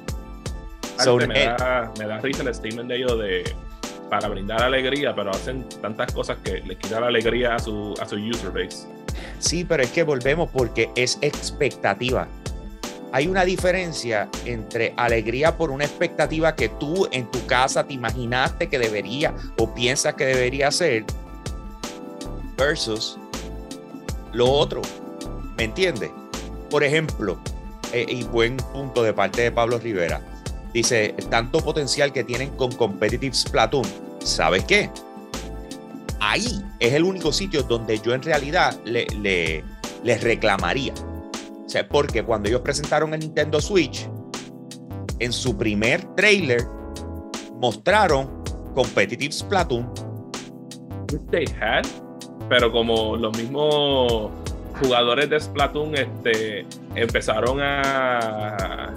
me, da, me, da, risa el statement de ellos de para brindar alegría, pero hacen tantas cosas que les quitan la alegría a su, a su user base. Sí, pero es que volvemos porque es expectativa. Hay una diferencia entre alegría por una expectativa que tú en tu casa te imaginaste que debería o piensas que debería ser versus lo otro. ¿Me entiendes? Por ejemplo, eh, y buen punto de parte de Pablo Rivera, dice, tanto potencial que tienen con Competitive Splatoon. ¿Sabes qué? Ahí es el único sitio donde yo en realidad le, le, les reclamaría. O sea, porque cuando ellos presentaron el Nintendo Switch, en su primer trailer mostraron Competitive Splatoon. They had pero como los mismos jugadores de Splatoon este, empezaron a,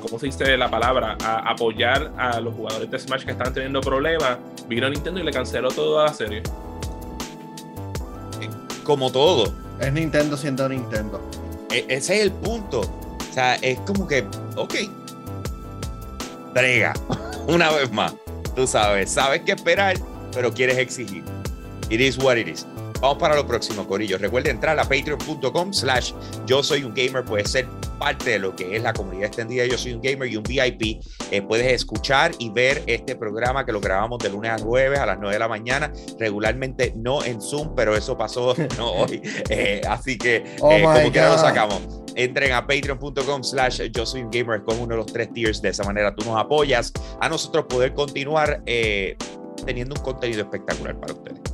¿cómo se dice la palabra? A apoyar a los jugadores de Smash que estaban teniendo problemas, vino Nintendo y le canceló toda la serie. Como todo. Es Nintendo siendo Nintendo. E, ese es el punto. O sea, es como que, ok, brega, una vez más. Tú sabes, sabes qué esperar, pero quieres exigir. It is what it is. Vamos para lo próximo, Corillo. Recuerden entrar a patreon.com slash yo soy un gamer. Puede ser parte de lo que es la comunidad extendida Yo Soy un Gamer y un VIP, eh, puedes escuchar y ver este programa que lo grabamos de lunes a jueves a las 9 de la mañana, regularmente no en Zoom, pero eso pasó no hoy. Eh, así que, oh como quiera lo sacamos entren a patreon.com slash yo soy un gamer con uno de los tres tiers de esa manera tú nos apoyas a nosotros poder continuar teniendo un contenido espectacular para ustedes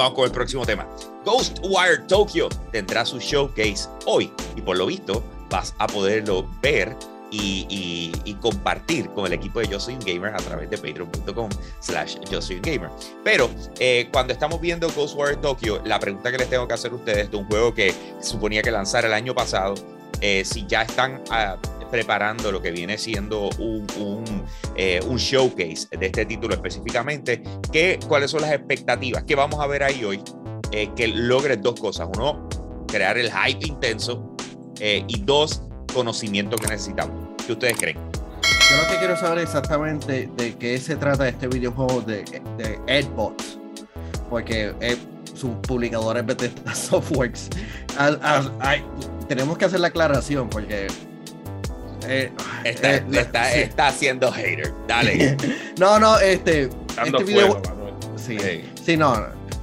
Vamos con el próximo tema. Ghostwire Tokyo tendrá su showcase hoy y por lo visto vas a poderlo ver y, compartir con el equipo de Yo Soy Gamer a través de patreon.com slash Yo Gamer. Pero eh, cuando estamos viendo Ghostwire Tokyo, la pregunta que les tengo que hacer a ustedes de un juego que suponía que lanzar el año pasado, eh, si ya están ah, preparando lo que viene siendo un, eh, un, showcase de este título específicamente, ¿qué, ¿cuáles son las expectativas que vamos a ver ahí hoy? Eh, que logre dos cosas. Uno, crear el hype intenso eh, y dos, conocimiento que necesitamos. ¿Qué ustedes creen? Yo lo que quiero saber exactamente de qué se trata este videojuego de, de Edbots, porque su publicador es Bethesda Softworks. tenemos que hacer la aclaración porque eh, está, eh, está, haciendo hater. Dale. no, no, este. este video. sí, sí, no,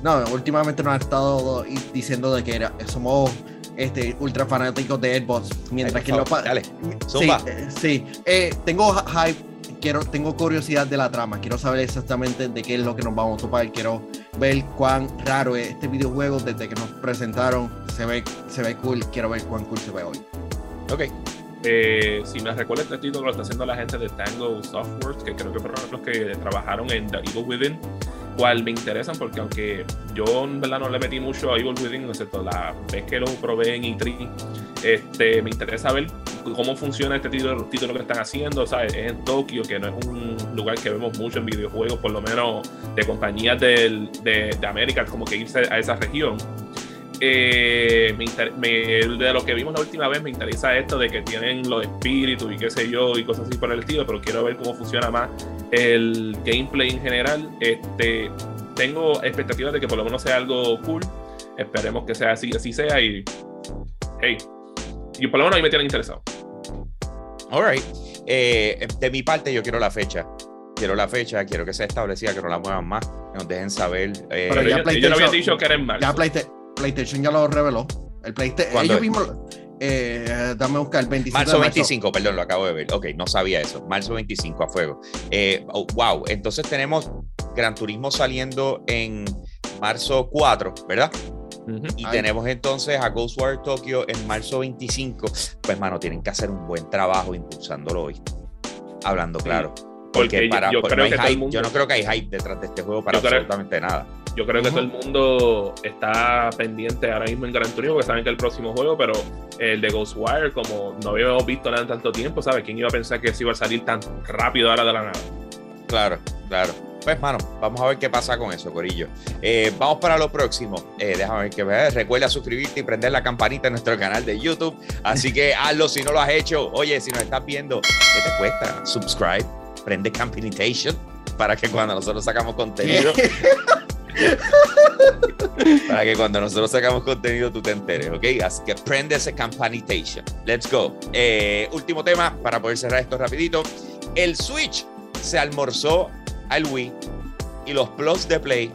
no. Últimamente nos ha estado diciendo de que era, somos este, ultra fanáticos de Airbots. Mientras que no. Dale. Sí, eh, sí. tengo hype. Quiero, tengo curiosidad de la trama. Quiero saber exactamente de qué es lo que nos vamos a topar. Quiero ver cuán raro es este videojuego desde que nos presentaron. Se ve, se ve cool. Quiero ver cuán cool se ve hoy. Ok. Eh, si me recuerdo este título lo está haciendo la gente de Tango Softworks, que creo que fueron los que trabajaron en The Evil Within, cual me interesan porque aunque yo en verdad no le metí mucho a Evil Within, excepto la vez que lo probé en E3, este, me interesa ver cómo funciona este título, título que están haciendo, ¿sabes? Es en Tokio, que no es un lugar que vemos mucho en videojuegos, por lo menos de compañías de, de América, como que irse a esa región. Eh, de lo que vimos la última vez me interesa esto de que tienen los espíritus y qué sé yo y cosas así por el estilo, pero quiero ver cómo funciona más el gameplay en general. Este, tengo expectativas de que por lo menos sea algo cool. Esperemos que sea así, así sea y hey, y por lo menos ahí me tienen interesado. Alright. Eh, de mi parte yo quiero la fecha quiero la fecha, quiero que sea establecida, que no la muevan más, que nos dejen saber. Eh, pero ya yo, no había dicho que era en marzo. Ya PlayStation ya lo reveló. El PlayStation. Ellos mismos. Eh, dame a buscar el 25. Marzo 25, perdón, lo acabo de ver. Ok, no sabía eso. Marzo 25 a fuego. Eh, oh, wow, entonces tenemos Gran Turismo saliendo en marzo 4, ¿verdad? Y tenemos entonces a Ghostwire Tokyo en marzo 25. Pues, mano, tienen que hacer un buen trabajo impulsándolo hoy. Hablando claro. Porque, para, yo, creo que yo no creo que hay hype detrás de este juego para absolutamente nada yo creo que todo el mundo está pendiente ahora mismo en Gran Turismo, porque saben que el próximo juego, pero el de Ghostwire, como no habíamos visto nada en tanto tiempo, ¿sabes? ¿Quién iba a pensar que se iba a salir tan rápido ahora de la nada? Claro, claro. Pues, mano, vamos a ver qué pasa con eso, Corillo. Eh, vamos para lo próximo. Eh, déjame ver que veas. Recuerda suscribirte y prender la campanita en nuestro canal de YouTube. Así que hazlo si no lo has hecho. Oye, si nos estás viendo, ¿qué te cuesta? Subscribe, prende Campanitation para que cuando nosotros sacamos contenido Para que cuando nosotros sacamos contenido tú te enteres, ¿ok? Así que prende ese campanitation. Let's go. Eh, último tema para poder cerrar esto rapidito. El Switch se almorzó al Wii y los plus de Play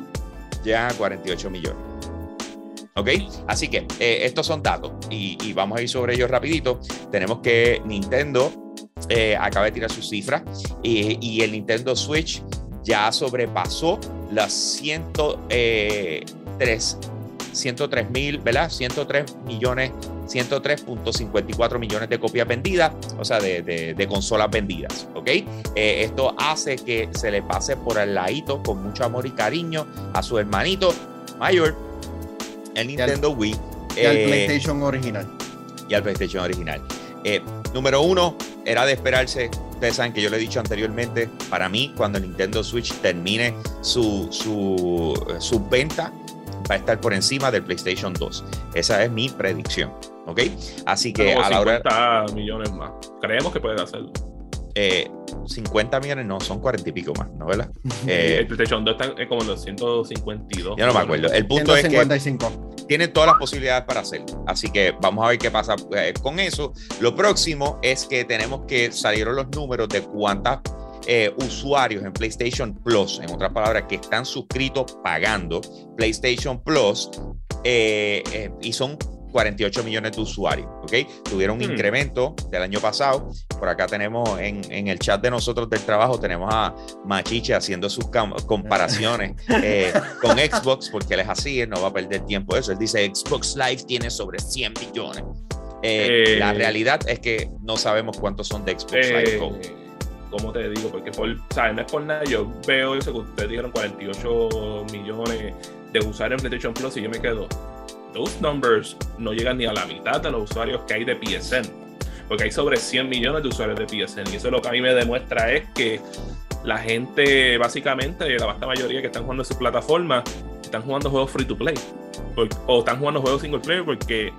ya a 48 millones. ¿Ok? Así que eh, estos son datos y, vamos a ir sobre ellos rapidito. Tenemos que Nintendo eh, acaba de tirar sus cifras y, y el Nintendo Switch ya sobrepasó las 103, 103 mil, ¿verdad? 103 millones, 103.54 millones de copias vendidas, o sea, de, consolas vendidas, ¿ok? Eh, esto hace que se le pase por el ladito con mucho amor y cariño a su hermanito mayor, el Nintendo Wii. Y al eh, PlayStation original. Y al PlayStation original. Eh, número uno, era de esperarse. Ustedes saben que yo le he dicho anteriormente, para mí, cuando Nintendo Switch termine su, su, venta, va a estar por encima del PlayStation 2. Esa es mi predicción. ¿Ok? Así que a la hora. millones más. Creemos que puede hacerlo. 50 eh, millones no, son 40 y pico más, ¿no? ¿Verdad? el PlayStation 2 está como en los 152. Yo no me acuerdo. El punto es que tienen todas las posibilidades para hacerlo. Así que vamos a ver qué pasa eh, con eso. Lo próximo es que tenemos que salieron los números de cuántas eh, usuarios en PlayStation Plus, en otras palabras, que están suscritos pagando PlayStation Plus eh, eh, y son 48 millones de usuarios, ¿ok? Tuvieron un hmm. incremento del año pasado. Por acá tenemos en, en, el chat de nosotros del trabajo, tenemos a Machiche haciendo sus comparaciones con Xbox, porque él es así, él no va a perder tiempo eso. Él dice, Xbox Live tiene sobre 100 millones. la realidad es que no sabemos cuántos son de Xbox Live. ¿cómo te digo? Porque por, ¿sabes? no es por nada, yo veo eso que ustedes dijeron 48 millones de usuarios en PlayStation Plus y yo me quedo, those numbers no llegan ni a la mitad de los usuarios que hay de PSN, porque hay sobre 100 millones de usuarios de PSN y eso lo que a mí me demuestra es que la gente, básicamente, la vasta mayoría que están jugando en su plataforma, están jugando juegos free to play o están jugando juegos single player porque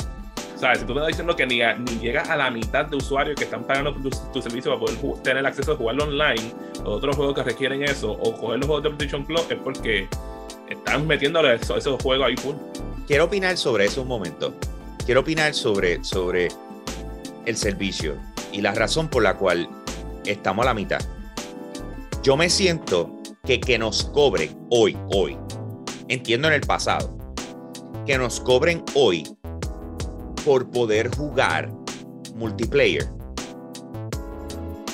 ¿Sabes? Si tú me estás diciendo que ni, ni llegas a la mitad de usuarios que están pagando tu, servicio para poder tener acceso a jugarlo online, o otros juegos que requieren eso, o coger los juegos de PlayStation Plus, es porque están metiéndole esos, juegos ahí full. Quiero opinar sobre eso un momento. Quiero opinar sobre, sobre el servicio y la razón por la cual estamos a la mitad. Yo me siento que que nos cobren hoy, hoy, entiendo en el pasado, que nos cobren hoy por poder jugar multiplayer.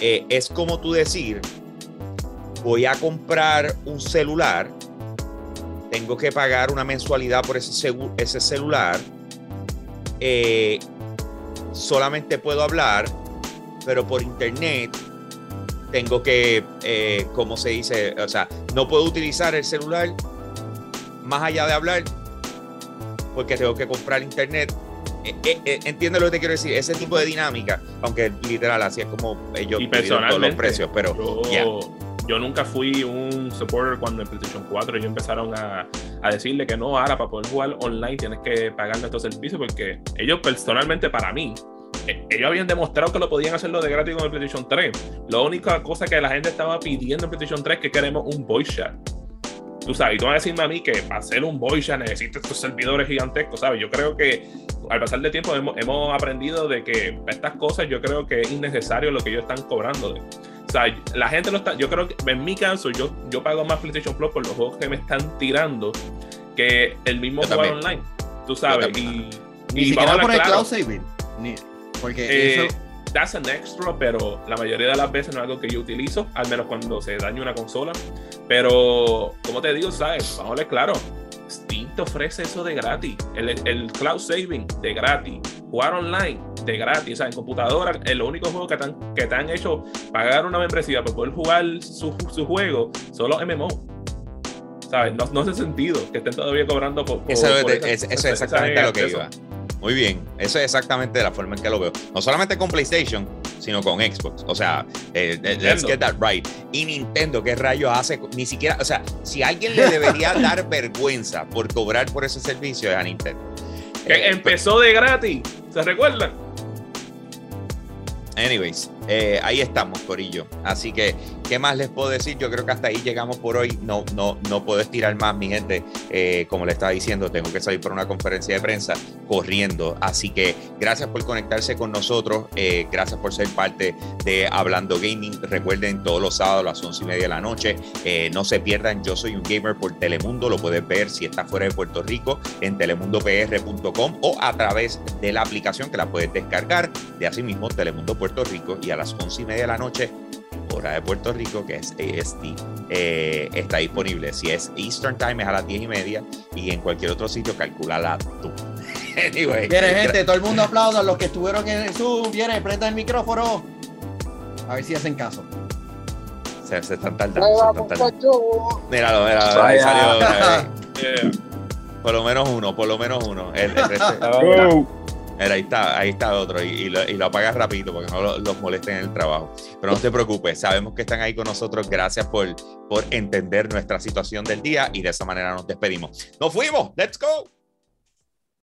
Eh, es como tú decir, voy a comprar un celular, tengo que pagar una mensualidad por ese, ese celular, eh, solamente puedo hablar, pero por internet tengo que, eh, como se dice? O sea, no puedo utilizar el celular más allá de hablar porque tengo que comprar internet eh, eh, eh, entiende lo que te quiero decir, ese tipo de dinámica, aunque literal así es como ellos y todos los precios, pero yo, yo, nunca fui un supporter cuando en PlayStation 4 ellos empezaron a, a, decirle que no, ahora para poder jugar online tienes que pagar nuestro servicio porque ellos personalmente para mí ellos habían demostrado que lo podían hacerlo de gratis con el PlayStation 3. La única cosa que la gente estaba pidiendo en PlayStation 3 es que queremos un voice chat tú sabes, y tú vas a decirme a mí que para hacer un voice necesitas estos servidores gigantescos, ¿sabes? Yo creo que al pasar de tiempo hemos, hemos, aprendido de que estas cosas yo creo que es innecesario lo que ellos están cobrando. O sea, la gente no está, yo creo que en mi caso yo, yo pago más PlayStation Plus por los juegos que me están tirando que el mismo juego online, tú sabes. Y, Ni siquiera por el cloud saving. porque eh, eso that's an extra, pero la mayoría de las veces no es algo que yo utilizo, al menos cuando se daña una consola. Pero, como te digo, ¿sabes? Vamos a ver claro. Steam te ofrece eso de gratis. El, el, cloud saving de gratis. Jugar online de gratis. O sea, en computadora, el único juego que te han, que te han hecho pagar una membresía para poder jugar su, su juego son los MMO. ¿Sabes? No, no hace sentido que estén todavía cobrando por. eso, es, exactamente lo que iba. Muy bien, eso es exactamente la forma en que lo veo. No solamente con PlayStation, sino con Xbox. O sea, eh, eh, let's get that right. Y Nintendo, ¿qué rayos hace? Ni siquiera, o sea, si alguien le debería dar vergüenza por cobrar por ese servicio es a Nintendo. Que eh, empezó de gratis, ¿se recuerdan? Anyways, eh, ahí estamos, Corillo. Así que, ¿qué más les puedo decir? Yo creo que hasta ahí llegamos por hoy. No, no, no puedo estirar más, mi gente. Eh, como le estaba diciendo, tengo que salir por una conferencia de prensa corriendo. Así que gracias por conectarse con nosotros. Eh, gracias por ser parte de Hablando Gaming. Recuerden, todos los sábados a las once y media de la noche. no se pierdan, yo soy un gamer por Telemundo. Lo puedes ver si estás fuera de Puerto Rico en telemundopr.com o a través de la aplicación que la puedes descargar de asimismo Telemundo Puerto Rico y a las once y media de la noche, hora de Puerto Rico, que es AST, eh, está disponible. Si es Eastern Time, es a las diez y media. Y en cualquier otro sitio, calculala tú. anyway, viene, gente, todo el mundo aplauda. Los que estuvieron en el Zoom, viene, prenda el micrófono. A ver si hacen caso. Se, están tardando. Míralo, míralo. Ahí salió. Por lo menos uno, por lo menos uno. El, ahí está, ahí está otro y, lo, apagas rapidito porque no los molesten en el trabajo. Pero no te preocupes, sabemos que están ahí con nosotros. Gracias por, por entender nuestra situación del día y de esa manera nos despedimos. Nos fuimos, let's go.